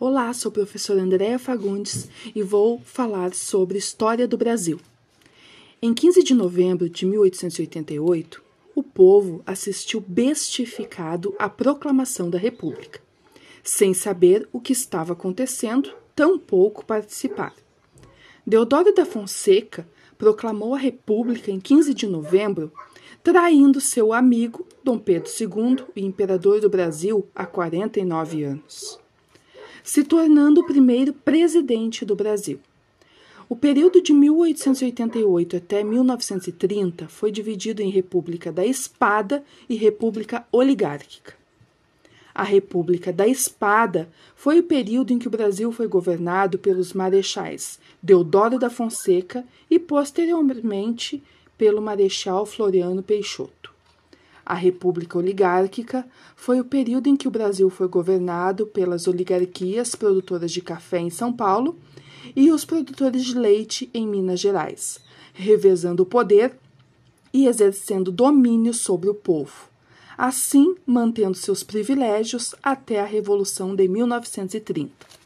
Olá, sou a professora Andréa Fagundes e vou falar sobre História do Brasil. Em 15 de novembro de 1888, o povo assistiu bestificado à proclamação da República, sem saber o que estava acontecendo, tampouco participar. Deodoro da Fonseca proclamou a República em 15 de novembro, traindo seu amigo Dom Pedro II, imperador do Brasil, há 49 anos, se tornando o primeiro presidente do Brasil. O período de 1888 até 1930 foi dividido em República da Espada e República Oligárquica. A República da Espada foi o período em que o Brasil foi governado pelos marechais Deodoro da Fonseca e, posteriormente, pelo Marechal Floriano Peixoto. A República Oligárquica foi o período em que o Brasil foi governado pelas oligarquias produtoras de café em São Paulo e os produtores de leite em Minas Gerais, revezando o poder e exercendo domínio sobre o povo, assim mantendo seus privilégios até a Revolução de 1930.